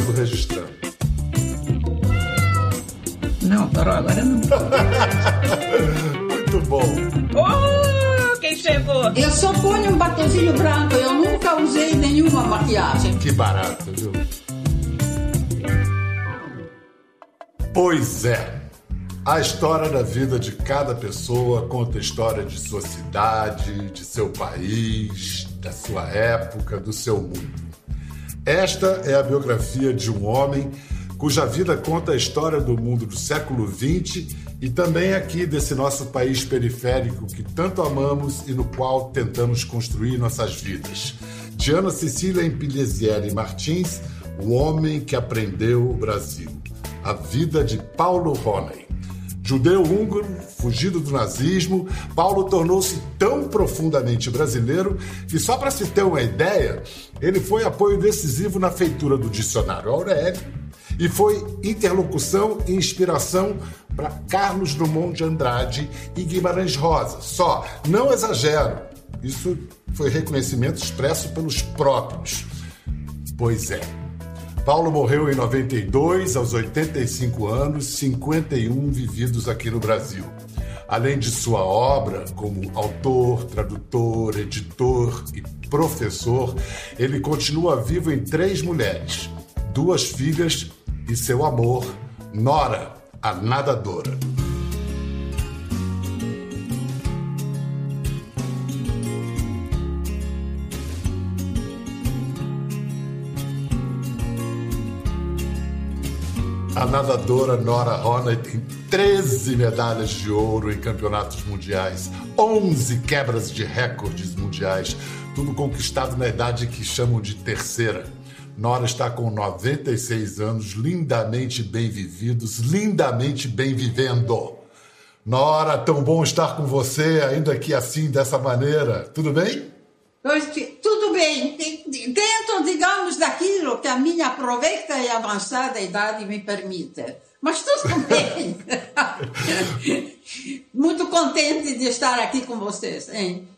tudo registrando. Não, parou agora não. Muito bom. Oh, quem chegou? Eu só ponho um batonzinho branco, eu nunca usei nenhuma maquiagem. Que barato, viu? Pois é. A história da vida de cada pessoa conta a história de sua cidade, de seu país, da sua época, do seu mundo. Esta é a biografia de um homem cuja vida conta a história do mundo do século XX e também aqui desse nosso país periférico que tanto amamos e no qual tentamos construir nossas vidas. Diana Cecília Empilhesieri Martins, o homem que aprendeu o Brasil. A vida de Paulo Roney. Judeu húngaro, fugido do nazismo, Paulo tornou-se tão profundamente brasileiro que, só para se ter uma ideia, ele foi apoio decisivo na feitura do dicionário Aurélio e foi interlocução e inspiração para Carlos Drummond de Andrade e Guimarães Rosa. Só, não exagero, isso foi reconhecimento expresso pelos próprios. Pois é. Paulo morreu em 92, aos 85 anos, 51 vividos aqui no Brasil. Além de sua obra como autor, tradutor, editor e professor, ele continua vivo em três mulheres, duas filhas e seu amor, Nora, a nadadora. A nadadora Nora Roney tem 13 medalhas de ouro em campeonatos mundiais, 11 quebras de recordes mundiais, tudo conquistado na idade que chamam de terceira. Nora está com 96 anos, lindamente bem vividos, lindamente bem vivendo. Nora, tão bom estar com você, ainda que assim, dessa maneira. Tudo bem? Tudo bem, dentro, digamos, daquilo que a minha aproveita e avançada idade me permite. Mas tudo bem. Muito contente de estar aqui com vocês, hein?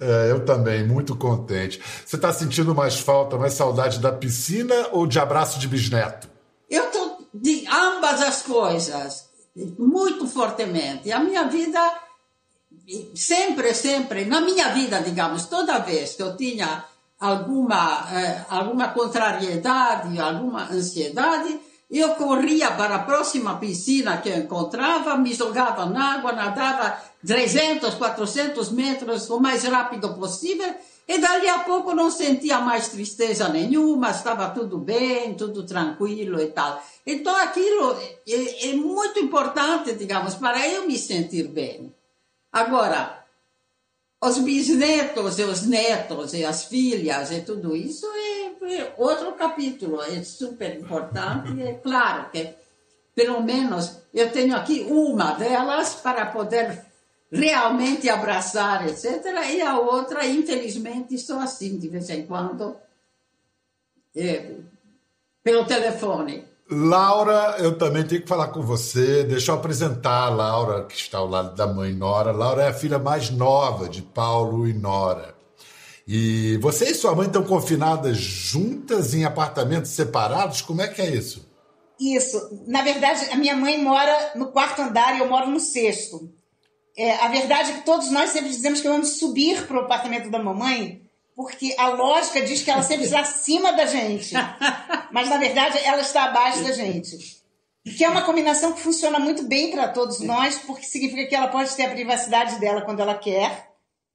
É, eu também, muito contente. Você está sentindo mais falta, mais saudade da piscina ou de abraço de bisneto? Eu estou de ambas as coisas, muito fortemente. A minha vida, sempre, sempre, na minha vida, digamos, toda vez que eu tinha alguma, eh, alguma contrariedade, alguma ansiedade, eu corria para a próxima piscina que eu encontrava, me jogava na água, nadava 300, 400 metros o mais rápido possível e dali a pouco não sentia mais tristeza nenhuma, estava tudo bem, tudo tranquilo e tal. Então aquilo é, é muito importante, digamos, para eu me sentir bem. Agora, os bisnetos e os netos e as filhas e tudo isso é, é outro capítulo, é super importante. É claro que, pelo menos, eu tenho aqui uma delas para poder realmente abraçar, etc. E a outra, infelizmente, sou assim de vez em quando, é, pelo telefone. Laura, eu também tenho que falar com você. Deixa eu apresentar a Laura, que está ao lado da mãe Nora. Laura é a filha mais nova de Paulo e Nora. E você e sua mãe estão confinadas juntas em apartamentos separados? Como é que é isso? Isso. Na verdade, a minha mãe mora no quarto andar e eu moro no sexto. É, a verdade é que todos nós sempre dizemos que vamos subir para o apartamento da mamãe porque a lógica diz que ela sempre está acima da gente, mas na verdade ela está abaixo da gente. Que é uma combinação que funciona muito bem para todos nós, porque significa que ela pode ter a privacidade dela quando ela quer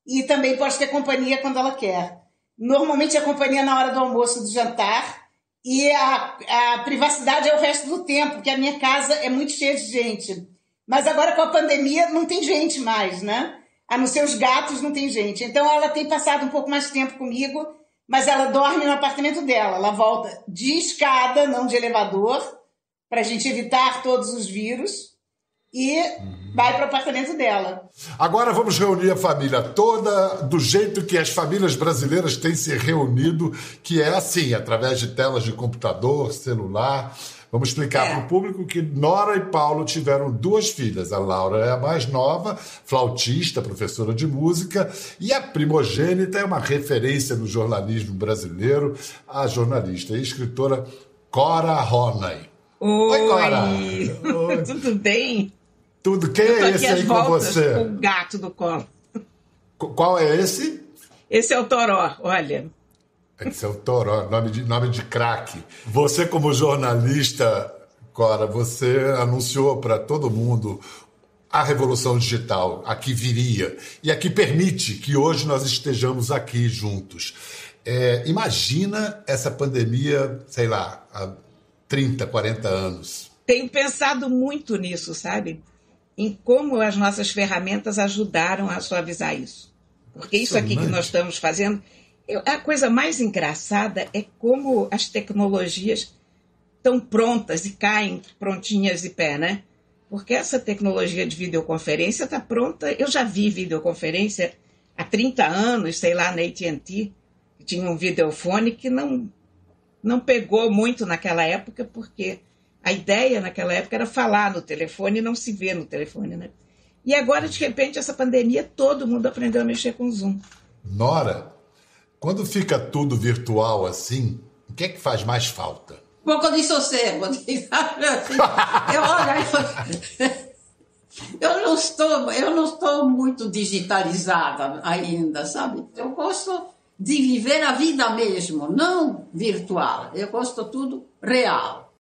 e também pode ter companhia quando ela quer. Normalmente a companhia na hora do almoço, do jantar, e a, a privacidade é o resto do tempo, porque a minha casa é muito cheia de gente. Mas agora com a pandemia não tem gente mais, né? A nos seus gatos não tem gente. Então ela tem passado um pouco mais tempo comigo, mas ela dorme no apartamento dela. Ela volta de escada, não de elevador, para a gente evitar todos os vírus. E uhum. vai para o apartamento dela. Agora vamos reunir a família toda do jeito que as famílias brasileiras têm se reunido, que é assim, através de telas de computador, celular. Vamos explicar é. para o público que Nora e Paulo tiveram duas filhas. A Laura é a mais nova, flautista, professora de música, e a primogênita é uma referência no jornalismo brasileiro, a jornalista e escritora Cora Ronay. Oi, Oi Cora. Oi. Tudo bem? Tudo. Quem é esse aí com você? Com o gato do colo. Qual é esse? Esse é o Toró, olha. É o Toró, nome de, nome de craque. Você, como jornalista, Cora, você anunciou para todo mundo a revolução digital, a que viria e a que permite que hoje nós estejamos aqui juntos. É, imagina essa pandemia, sei lá, há 30, 40 anos. Tenho pensado muito nisso, sabe? Em como as nossas ferramentas ajudaram a suavizar isso. Porque isso aqui que nós estamos fazendo, a coisa mais engraçada é como as tecnologias estão prontas e caem prontinhas de pé, né? Porque essa tecnologia de videoconferência está pronta. Eu já vi videoconferência há 30 anos, sei lá, na AT&T, tinha um videofone que não, não pegou muito naquela época, porque a ideia naquela época era falar no telefone e não se ver no telefone, né? E agora, de repente, essa pandemia, todo mundo aprendeu a mexer com Zoom. Nora, quando fica tudo virtual assim, o que é que faz mais falta? Um pouco de sossego. eu, olha, eu, não estou, eu não estou muito digitalizada ainda, sabe? Eu gosto de viver a vida mesmo, não virtual. Eu gosto tudo real.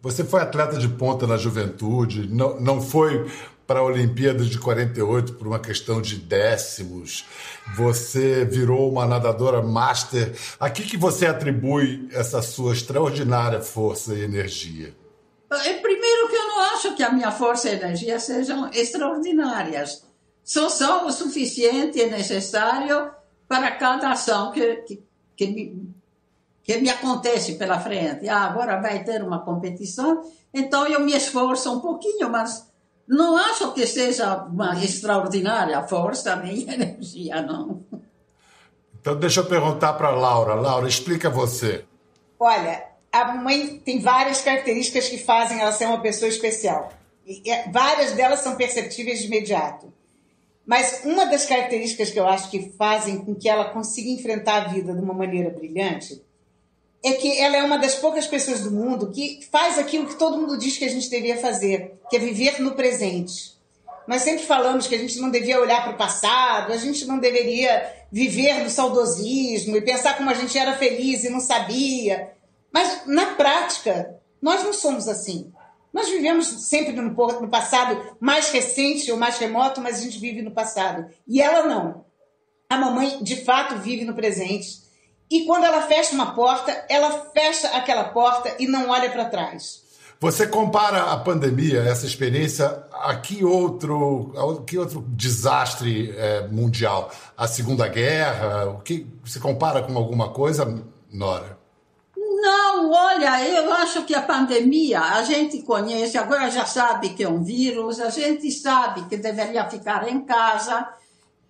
Você foi atleta de ponta na juventude, não, não foi para a Olimpíada de 48 por uma questão de décimos. Você virou uma nadadora master. A que, que você atribui essa sua extraordinária força e energia? É, primeiro que eu não acho que a minha força e energia sejam extraordinárias. Só são o suficiente e necessário para cada ação que, que, que me que me acontece pela frente. Ah, agora vai ter uma competição, então eu me esforço um pouquinho, mas não acho que seja uma extraordinária força nem energia, não. Então deixa eu perguntar para Laura. Laura, explica você. Olha, a mãe tem várias características que fazem ela ser uma pessoa especial. E é, várias delas são perceptíveis de imediato. Mas uma das características que eu acho que fazem com que ela consiga enfrentar a vida de uma maneira brilhante é que ela é uma das poucas pessoas do mundo que faz aquilo que todo mundo diz que a gente devia fazer, que é viver no presente. Nós sempre falamos que a gente não devia olhar para o passado, a gente não deveria viver no saudosismo e pensar como a gente era feliz e não sabia. Mas, na prática, nós não somos assim. Nós vivemos sempre no, passado mais recente ou mais remoto, mas a gente vive no passado. E ela não. A mamãe, de fato, vive no presente e quando ela fecha uma porta, ela fecha aquela porta e não olha para trás. Você compara a pandemia, essa experiência, a que outro, a que outro desastre é, mundial? A Segunda Guerra? O que você compara com alguma coisa, Nora? Não, olha, eu acho que a pandemia a gente conhece, agora já sabe que é um vírus, a gente sabe que deveria ficar em casa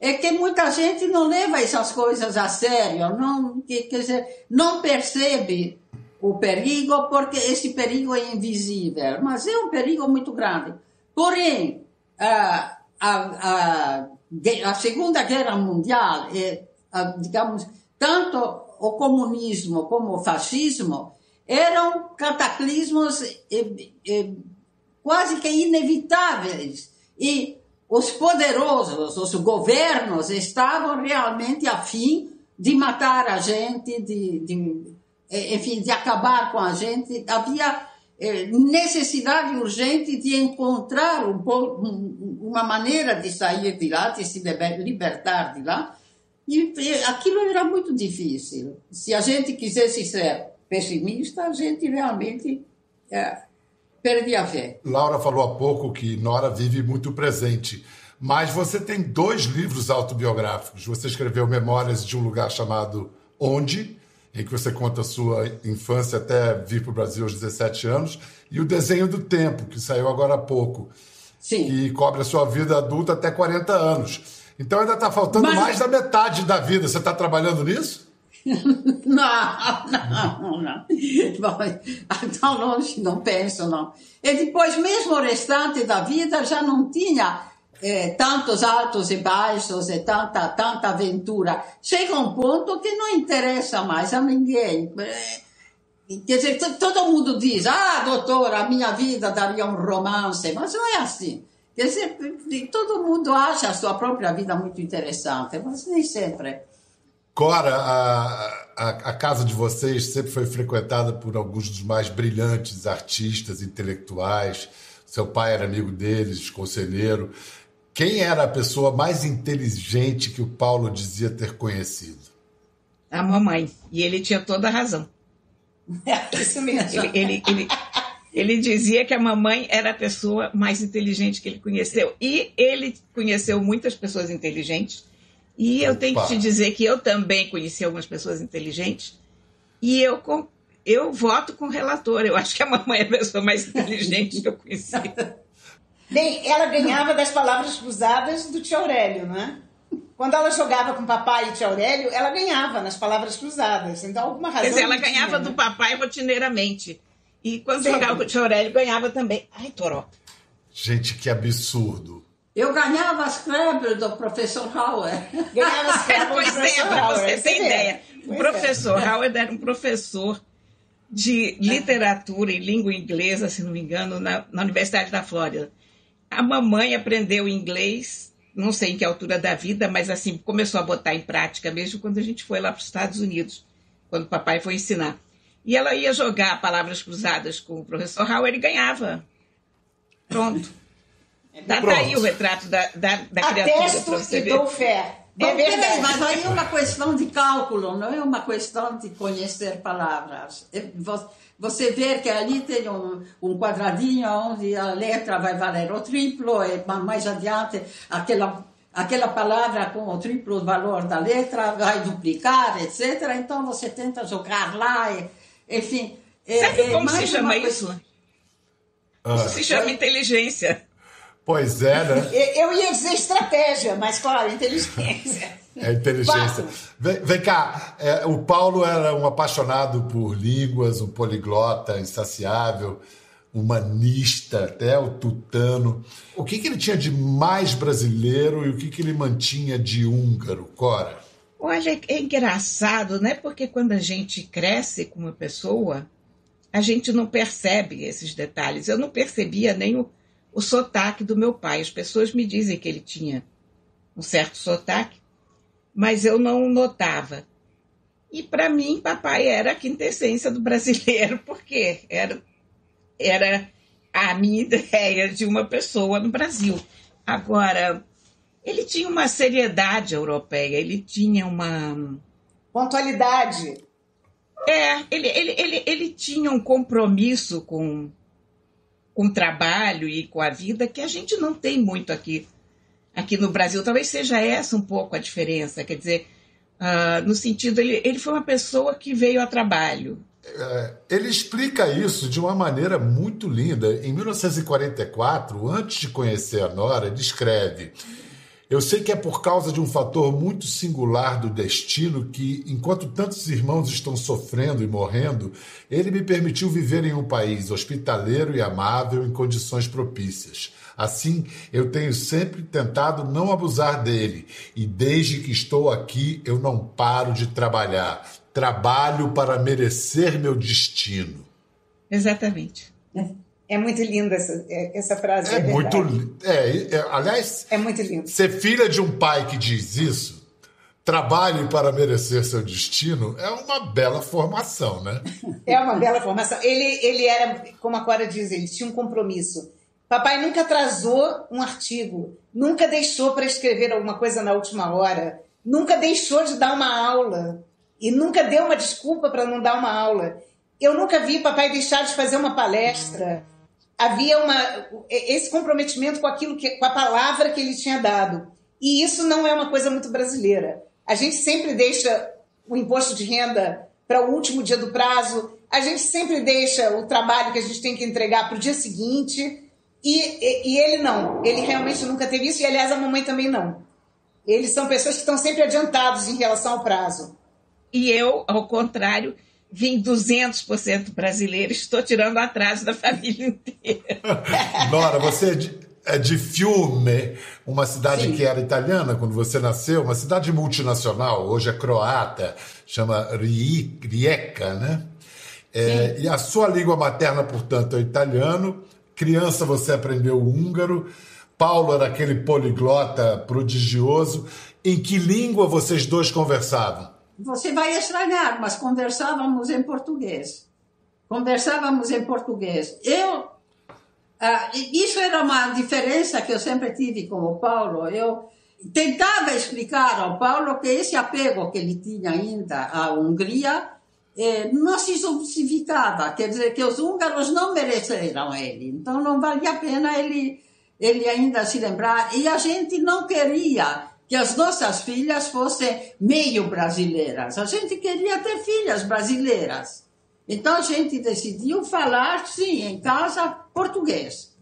é que muita gente não leva essas coisas a sério, não, quer dizer, não percebe o perigo porque esse perigo é invisível, mas é um perigo muito grande. Porém, a, a, a Segunda Guerra Mundial, é, digamos, tanto o comunismo como o fascismo eram cataclismos quase que inevitáveis. E os poderosos, os governos estavam realmente a fim de matar a gente, de, de enfim, de acabar com a gente. Havia eh, necessidade urgente de encontrar um, uma maneira de sair de lá, de se libertar de lá. E aquilo era muito difícil. Se a gente quisesse ser pessimista, a gente realmente é, perdi a fé. Laura falou há pouco que Nora vive muito presente. Mas você tem dois livros autobiográficos. Você escreveu Memórias de um Lugar Chamado Onde, em que você conta a sua infância até vir para o Brasil aos 17 anos, e O Desenho do Tempo, que saiu agora há pouco, Sim. que cobre a sua vida adulta até 40 anos. Então ainda está faltando Mas... mais da metade da vida. Você está trabalhando nisso? Não, não, não. Tão longe não penso, não. E depois, mesmo o restante da vida, já não tinha é, tantos altos e baixos e tanta, tanta aventura. Chega um ponto que não interessa mais a ninguém. É, quer dizer, todo mundo diz, ah, doutora, a minha vida daria um romance, mas não é assim. Quer dizer, todo mundo acha a sua própria vida muito interessante, mas nem sempre. Cora, a, a, a, casa de vocês sempre foi frequentada por alguns dos mais brilhantes artistas, intelectuais. Seu pai era amigo deles, conselheiro. Quem era a pessoa mais inteligente que o Paulo dizia ter conhecido? A mamãe. E ele tinha toda a razão. É isso mesmo. Ele, ele, ele, ele dizia que a mamãe era a pessoa mais inteligente que ele conheceu. E ele conheceu muitas pessoas inteligentes e eu tenho que te dizer que eu também conheci algumas pessoas inteligentes e eu, eu voto com o relator. Eu acho que a mamãe é a pessoa mais inteligente que eu conheci. Bem, ela ganhava das palavras cruzadas do tio Aurélio, não é? Quando ela jogava com o papai e tio Aurélio, ela ganhava nas palavras cruzadas. Então, alguma razão. Quer dizer, ela ganhava tinha, do né? papai rotineiramente. E quando Sempre. jogava com o tio Aurélio, ganhava também. Ai, Toró. Gente, que absurdo. Eu ganhava as Scrabble do professor Howard. Ganhava as Scrabble do professor é, Howard. Você tem ideia. O professor é. Howard era um professor de literatura e língua inglesa, se não me engano, na, na Universidade da Flórida. A mamãe aprendeu inglês, não sei em que altura da vida, mas assim, começou a botar em prática mesmo quando a gente foi lá para os Estados Unidos, quando o papai foi ensinar. E ela ia jogar palavras cruzadas com o professor Howard e ganhava. Pronto. Tá, tá aí o retrato da, da, da criatura para você ver. dou fé. É verdade. Mas aí é uma questão de cálculo, não é uma questão de conhecer palavras. É, você vê que ali tem um, um quadradinho onde a letra vai valer o triplo, e mais adiante aquela, aquela palavra com o triplo valor da letra vai duplicar, etc. Então você tenta jogar lá, e, enfim. É, Sabe é, como se chama isso? Ah. Isso se chama inteligência. Pois é, né? Eu ia dizer estratégia, mas claro, inteligência. É inteligência. Vem, vem, cá, é, o Paulo era um apaixonado por línguas, um poliglota insaciável, humanista, até o tutano. O que, que ele tinha de mais brasileiro e o que, que ele mantinha de húngaro, Cora? Olha, é engraçado, né? Porque quando a gente cresce com uma pessoa, a gente não percebe esses detalhes. Eu não percebia nem o o sotaque do meu pai. As pessoas me dizem que ele tinha um certo sotaque, mas eu não notava. E para mim, papai era a quintessência do brasileiro, porque era, era a minha ideia de uma pessoa no Brasil. Agora, ele tinha uma seriedade europeia, ele tinha uma. Pontualidade. É, ele, ele, ele, ele tinha um compromisso com com o trabalho e com a vida que a gente não tem muito aqui aqui no Brasil. Talvez seja essa um pouco a diferença. Quer dizer, uh, no sentido, ele, ele foi uma pessoa que veio a trabalho. É, ele explica isso de uma maneira muito linda. Em 1944, antes de conhecer a Nora, ele escreve. Eu sei que é por causa de um fator muito singular do destino que, enquanto tantos irmãos estão sofrendo e morrendo, ele me permitiu viver em um país hospitaleiro e amável em condições propícias. Assim, eu tenho sempre tentado não abusar dele, e desde que estou aqui eu não paro de trabalhar. Trabalho para merecer meu destino. Exatamente. É. É muito linda essa, é, essa frase. É, é muito. É, é, aliás, é muito lindo. Ser filha de um pai que diz isso, trabalhe para merecer seu destino, é uma bela formação, né? É uma bela formação. Ele, ele era, como a Cora diz, ele tinha um compromisso. Papai nunca atrasou um artigo, nunca deixou para escrever alguma coisa na última hora, nunca deixou de dar uma aula e nunca deu uma desculpa para não dar uma aula. Eu nunca vi papai deixar de fazer uma palestra havia uma, esse comprometimento com aquilo que, com a palavra que ele tinha dado. E isso não é uma coisa muito brasileira. A gente sempre deixa o imposto de renda para o último dia do prazo, a gente sempre deixa o trabalho que a gente tem que entregar para o dia seguinte. E, e, e, ele não, ele realmente nunca teve isso, e aliás a mamãe também não. Eles são pessoas que estão sempre adiantados em relação ao prazo. E eu, ao contrário, vim 200% brasileiro, estou tirando atraso da família inteira. Nora, você, é de Fiume, uma cidade Sim. que era italiana quando você nasceu, uma cidade multinacional, hoje é croata, chama Rijeka, né? É, e a sua língua materna, portanto, é italiano. Criança você aprendeu húngaro. Paulo era aquele poliglota prodigioso. Em que língua vocês dois conversavam? Você vai estranhar, mas conversávamos em português. Conversávamos em português. Eu ah, isso era uma diferença que eu sempre tive com o Paulo. Eu tentava explicar ao Paulo que esse apego que ele tinha ainda à Hungria eh, não se justificava, quer dizer, que os húngaros não mereceram ele. Então não valia a pena ele, ele ainda se lembrar. E a gente não queria que as nossas filhas fossem meio brasileiras. A gente queria ter filhas brasileiras. Então a gente decidiu falar, sim, em casa, português.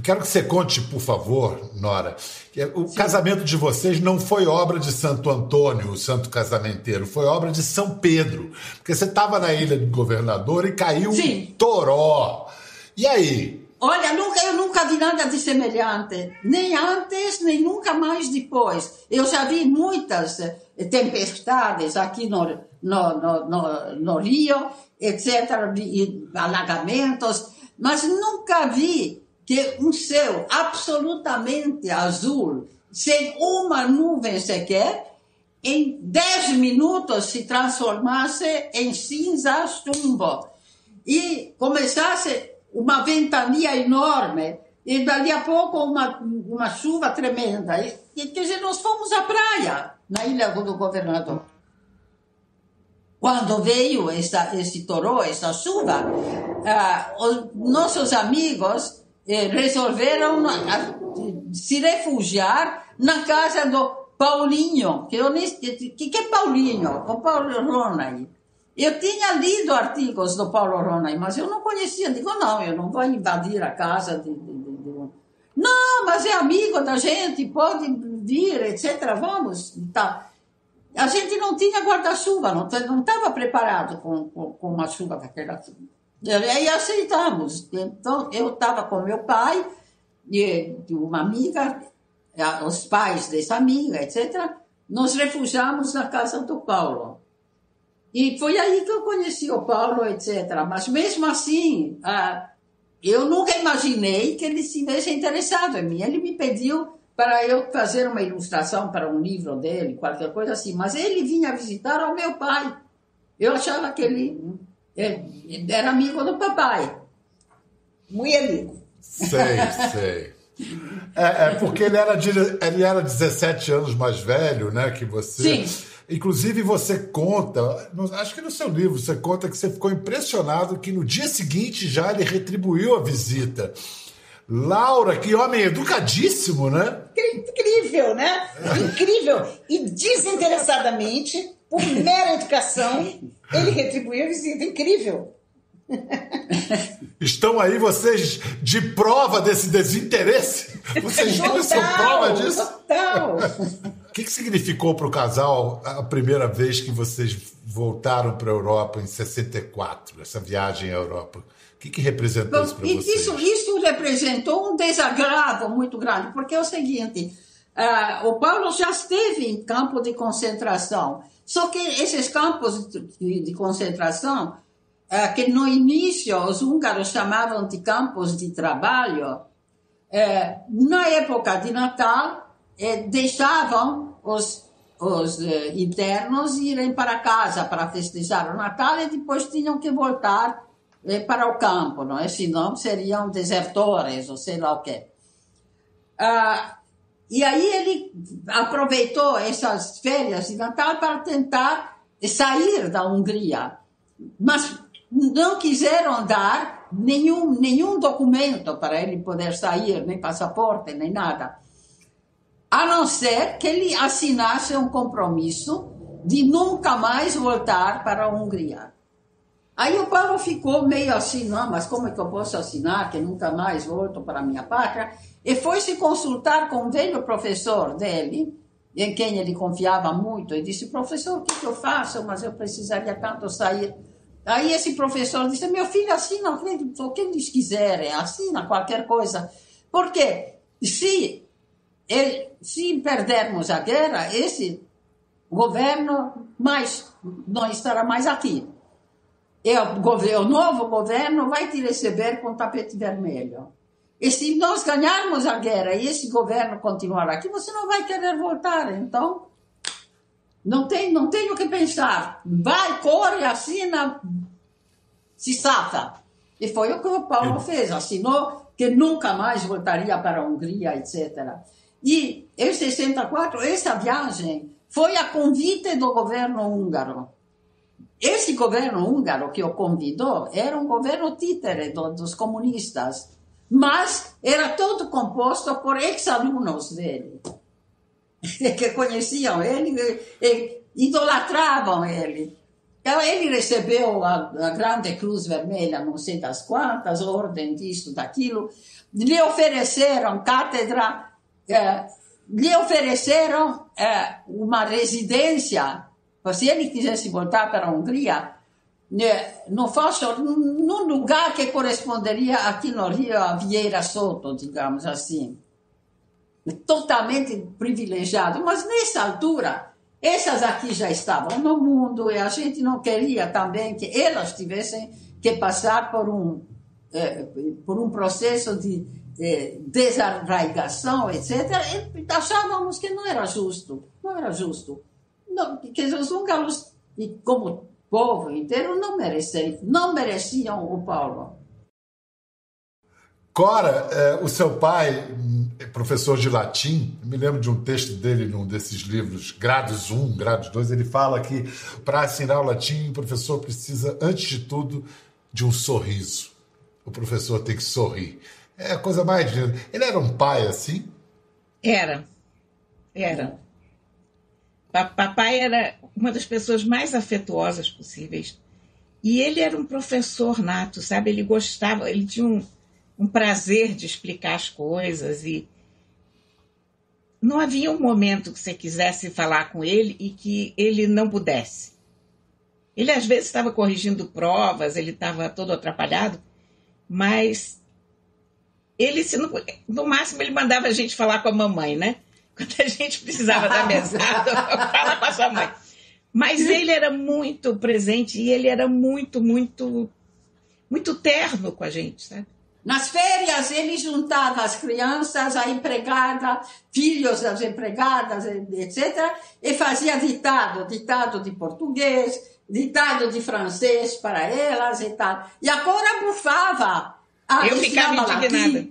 Quero que você conte, por favor, Nora, que o sim. casamento de vocês não foi obra de Santo Antônio, o santo casamenteiro, foi obra de São Pedro. Porque você estava na ilha do governador e caiu sim. um toró. E aí? Olha, nunca, eu nunca vi nada de semelhante, nem antes, nem nunca mais depois. Eu já vi muitas eh, tempestades aqui no, no, no, no, no Rio etc., alagamentos, mas nunca vi que um céu absolutamente azul, sem uma nuvem sequer, em 10 minutos se transformasse em cinza chumbo e começasse uma ventania enorme e dali a pouco uma, uma chuva tremenda. E, e nós fomos à praia na ilha do governador. Quando veio essa, esse toró, essa chuva, ah, os nossos amigos eh, resolveram ah, se refugiar na casa do Paulinho, que, que, que é Paulinho? O Paulo Ronay. Eu tinha lido artigos do Paulo Ronay, mas eu não conhecia. Digo, não, eu não vou invadir a casa de, de, de, de... Não, mas é amigo da gente, pode vir, etc. Vamos. Tá. A gente não tinha guarda-chuva, não estava preparado com, com, com, uma chuva daquela. E aí aceitamos. Então, eu estava com meu pai, e uma amiga, os pais dessa amiga, etc. Nos refugiamos na casa do Paulo. E foi aí que eu conheci o Paulo, etc. Mas mesmo assim, eu nunca imaginei que ele estivesse interessado em mim. Ele me pediu para eu fazer uma ilustração para um livro dele, qualquer coisa assim. Mas ele vinha visitar o meu pai. Eu achava que ele, ele era amigo do papai. Muito amigo. Sei, sei. É, é, porque ele era, ele era 17 anos mais velho, né, que você. Sim. Inclusive, você conta, acho que no seu livro, você conta que você ficou impressionado que no dia seguinte já ele retribuiu a visita. Laura, que homem educadíssimo, né? Incrível, né? Incrível. E desinteressadamente, por mera educação, ele retribuiu a visita. Incrível. Estão aí vocês de prova desse desinteresse? Vocês total, são prova disso? Total. O que, que significou para o casal a primeira vez que vocês voltaram para a Europa em 64, essa viagem à Europa? O que, que representou isso para vocês? Isso, isso representou um desagrado muito grande, porque é o seguinte, uh, o Paulo já esteve em campo de concentração, só que esses campos de, de concentração, uh, que no início os húngaros chamavam de campos de trabalho, uh, na época de Natal, deixavam os os internos irem para casa para festejar o Natal e depois tinham que voltar é, para o campo, não é? Senão seriam desertores ou sei lá o quê. Ah, e aí ele aproveitou essas férias de Natal para tentar sair da Hungria, mas não quiseram dar nenhum, nenhum documento para ele poder sair, nem passaporte, nem nada. A não ser que ele assinasse um compromisso de nunca mais voltar para a Hungria. Aí o Paulo ficou meio assim, não, mas como é que eu posso assinar que nunca mais volto para a minha pátria? E foi se consultar com um velho professor dele, em quem ele confiava muito, e disse, professor, o que, que eu faço? Mas eu precisaria tanto sair. Aí esse professor disse, meu filho, assina o que eles quiserem, assina qualquer coisa. Porque se, ele, se perdermos a guerra, esse governo mais, não estará mais aqui. E o, o novo governo vai te receber com tapete vermelho. E se nós ganharmos a guerra e esse governo continuar aqui, você não vai querer voltar. Então, não tem, não tem o que pensar. Vai, corre, assina, se safa. E foi o que o Paulo fez. Assinou que nunca mais voltaria para a Hungria, etc. E em 64, essa viagem foi a convite do governo húngaro. Esse governo húngaro que o convidou era um governo títere do, dos comunistas mas era todo composto por ex-alunos dele, que conheciam ele e idolatravam ele. Então, ele recebeu a, a, grande cruz vermelha, não sei das quantas, ordem disso, daquilo. Lhe ofereceram cátedra, eh, lhe ofereceram eh, uma residência. Se ele quisesse voltar para a Hungria, não fosse num lugar que corresponderia aqui no Rio a Vieira Soto, digamos assim. Totalmente privilegiado. Mas nessa altura, essas aqui já estavam no mundo e a gente não queria também que elas tivessem que passar por um, eh, por um processo de eh, desarraigação, etc. E achávamos que não era justo. Não era justo. Não, que os húngaros, como povo inteiro não mereciam, não mereciam o Paulo. Cora, é, o seu pai, é professor de latim, me lembro de um texto dele num desses livros, Grados 1, Grados 2, ele fala que para ensinar o latim, o professor precisa, antes de tudo, de um sorriso. O professor tem que sorrir. É a coisa mais linda. Ele era um pai assim? Era. Era. Papai era uma das pessoas mais afetuosas possíveis. E ele era um professor nato, sabe? Ele gostava, ele tinha um, um prazer de explicar as coisas e não havia um momento que você quisesse falar com ele e que ele não pudesse. Ele às vezes estava corrigindo provas, ele estava todo atrapalhado, mas ele, se no, no máximo, ele mandava a gente falar com a mamãe, né? Quando a gente precisava da mesada, fala com a sua mãe. Mas ele era muito presente e ele era muito, muito, muito terno com a gente, sabe? Nas férias, ele juntava as crianças, a empregada, filhos das empregadas, etc., e fazia ditado, ditado de português, ditado de francês para elas e tal. E agora bufava. Ah, eu ficava indignada.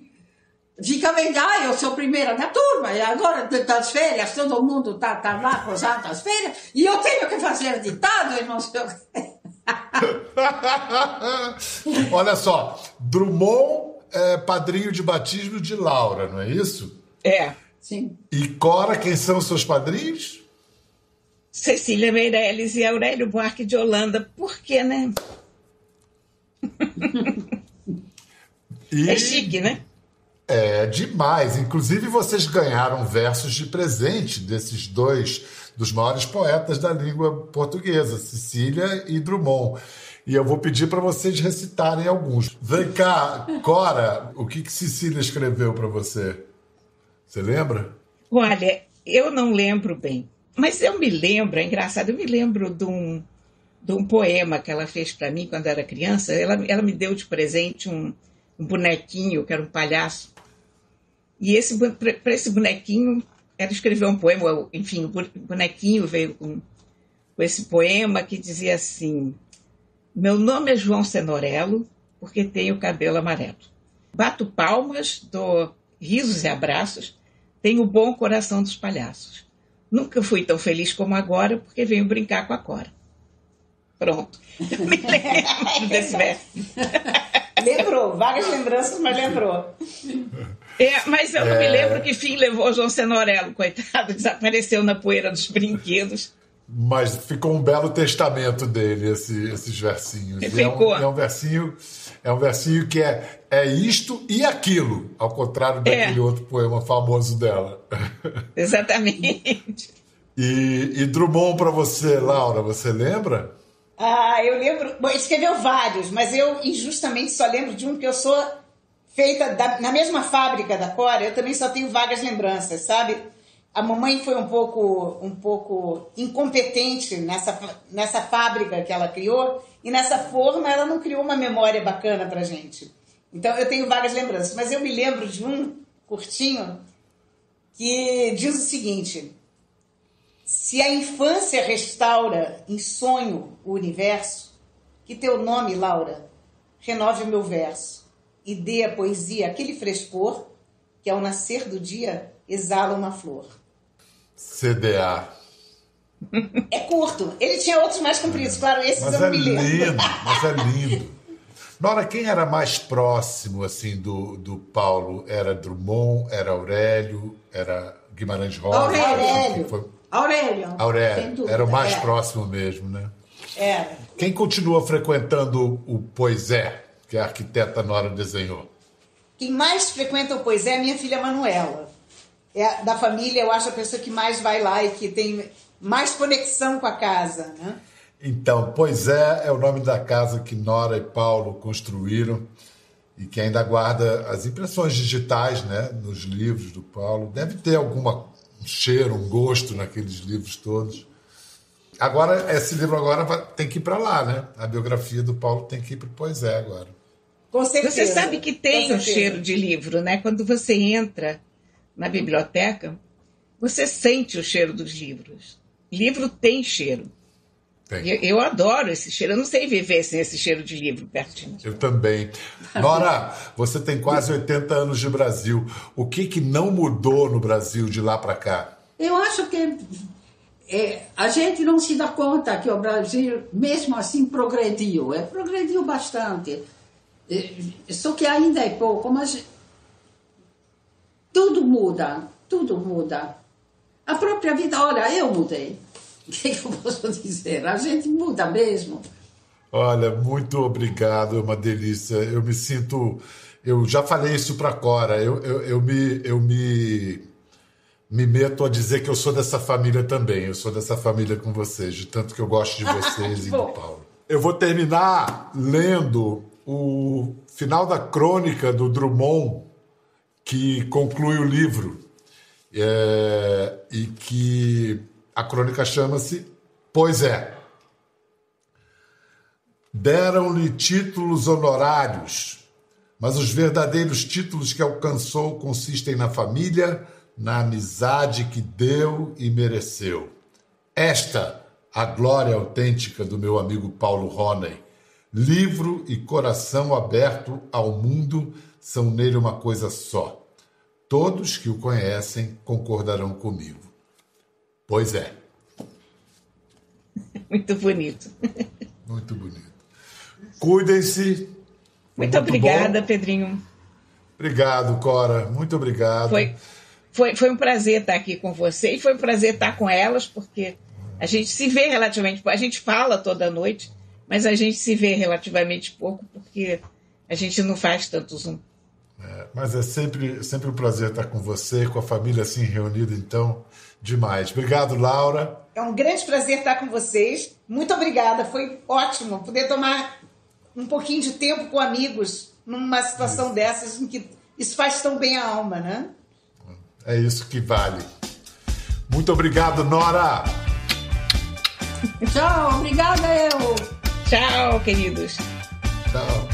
Ficava, ah, eu sou primeira da turma, e agora das férias, todo mundo está tá lá posando as férias, e eu tenho que fazer ditado e não sei o que. Olha só, Drummond é padrinho de batismo de Laura, não é isso? É. Sim. E Cora, quem são os seus padrinhos? Cecília Meirelles e Aurélio Buarque de Holanda. Por quê, né? E... É chique, né? É demais. Inclusive, vocês ganharam versos de presente desses dois dos maiores poetas da língua portuguesa, Cecília e Drummond. E eu vou pedir para vocês recitarem alguns. Vem cá, Cora, o que, que Cecília escreveu para você? Você lembra? Olha, eu não lembro bem, mas eu me lembro, é engraçado, eu me lembro de um, de um poema que ela fez para mim quando eu era criança. Ela, ela me deu de presente um, um bonequinho, que era um palhaço. E esse para esse bonequinho, ela escreveu um poema, enfim, o bonequinho veio com, com esse poema que dizia assim: Meu nome é João Cenorello, porque tenho cabelo amarelo. Bato palmas, dou risos e abraços, tenho o bom coração dos palhaços. Nunca fui tão feliz como agora, porque venho brincar com a Cora. Pronto. Eu me lembro desse verso. Lembrou, várias lembranças, mas lembrou. É, mas eu não me é. lembro que fim levou João Cenorello, coitado, desapareceu na poeira dos brinquedos. Mas ficou um belo testamento dele, esse, esses versinhos. Ficou. É um, é um, versinho, é um versinho que é, é isto e aquilo, ao contrário é. daquele é. outro poema famoso dela. Exatamente. E, e Drummond para você, Laura, você lembra? Ah, eu lembro. Bom, escreveu vários, mas eu injustamente só lembro de um que eu sou feita da, na mesma fábrica da Cora, eu também só tenho vagas lembranças, sabe? A mamãe foi um pouco, um pouco incompetente nessa, nessa fábrica que ela criou, e nessa forma ela não criou uma memória bacana pra gente. Então eu tenho vagas lembranças, mas eu me lembro de um curtinho que diz o seguinte: se a infância restaura em sonho o universo, que teu nome, Laura, renove o meu verso e dê à poesia aquele frescor que ao nascer do dia exala uma flor. CDA. É curto. Ele tinha outros mais compridos, claro, esses mas eu não é me lembro. lindo, mas é lindo. Nora, quem era mais próximo assim do, do Paulo? Era Drummond, era Aurélio, era Guimarães Rosa? Aurélio. Foi... Aurélio. Aurélio, era o mais é. próximo mesmo, né? É. Quem continua frequentando o Poisé, que a arquiteta Nora desenhou? Quem mais frequenta o Pois é a minha filha Manuela. É da família, eu acho a pessoa que mais vai lá e que tem mais conexão com a casa, né? Então, Poisé é o nome da casa que Nora e Paulo construíram e que ainda guarda as impressões digitais, né, nos livros do Paulo. Deve ter alguma um cheiro, um gosto naqueles livros todos. Agora, esse livro agora vai- tem que ir para lá, né? A biografia do Paulo tem que ir para o Poisé agora. Com certeza. Você sabe que tem Com um cheiro de livro, né? Quando você entra na biblioteca, você sente o cheiro dos livros. Livro tem cheiro. Tem. E Eu, adoro esse cheiro. Eu não sei viver sem esse cheiro de livro perto de mim. Eu também. Nora, você tem quase 80 anos de Brasil. O que, que não mudou no Brasil de lá para cá? Eu acho que é, a gente não se dá conta que o Brasil, mesmo assim, progrediu. É, progrediu bastante. É, só que ainda é pouco, mas tudo muda, tudo muda. A própria vida, olha, eu mudei. O que eu posso dizer? A gente muda mesmo. Olha, muito obrigado, é uma delícia. Eu me sinto. Eu já falei isso para Cora. Eu, eu, eu, me, eu me, me meto a dizer que eu sou dessa família também. Eu sou dessa família com vocês, de tanto que eu gosto de vocês e do. Paulo. Eu vou terminar lendo o final da crônica do Drummond, que conclui o livro, é, e que a crônica chama-se Pois é. Deram-lhe títulos honorários, mas os verdadeiros títulos que alcançou consistem na família, na amizade que deu e mereceu. Esta, a glória autêntica do meu amigo Paulo Roney. Livro e coração aberto ao mundo são nele uma coisa só. Todos que o conhecem concordarão comigo. Pois é, Muito bonito. muito bonito. Cuidem-se. Muito, obrigada, bom. Pedrinho. Obrigado, Cora. Muito obrigado. Foi, foi, foi um prazer estar aqui com você e foi um prazer estar com elas, porque a gente se vê relativamente pouco. A gente fala toda noite, mas a gente se vê relativamente pouco, porque a gente não faz tanto Zoom. Mas é sempre, sempre um prazer estar com você, com a família assim reunida, então, demais. Obrigado, Laura. É um grande prazer estar com vocês. Muito obrigada. Foi ótimo poder tomar um pouquinho de tempo com amigos numa situação dessas em que isso faz tão bem a alma, né? É isso que vale. Muito obrigado, Nora. Tchau, obrigada eu. Tchau, queridos. Tchau.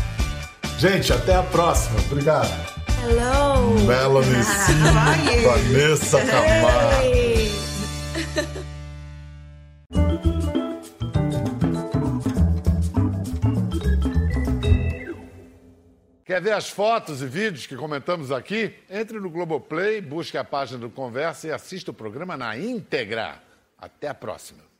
Gente, até a próxima. Obrigado. Hello. Melanie Sim, Vanessa Camargo. Hey. Quer ver as fotos e vídeos que comentamos aqui? Entre no Globoplay, busque a página do Conversa e assista o programa na íntegra. Até a próxima.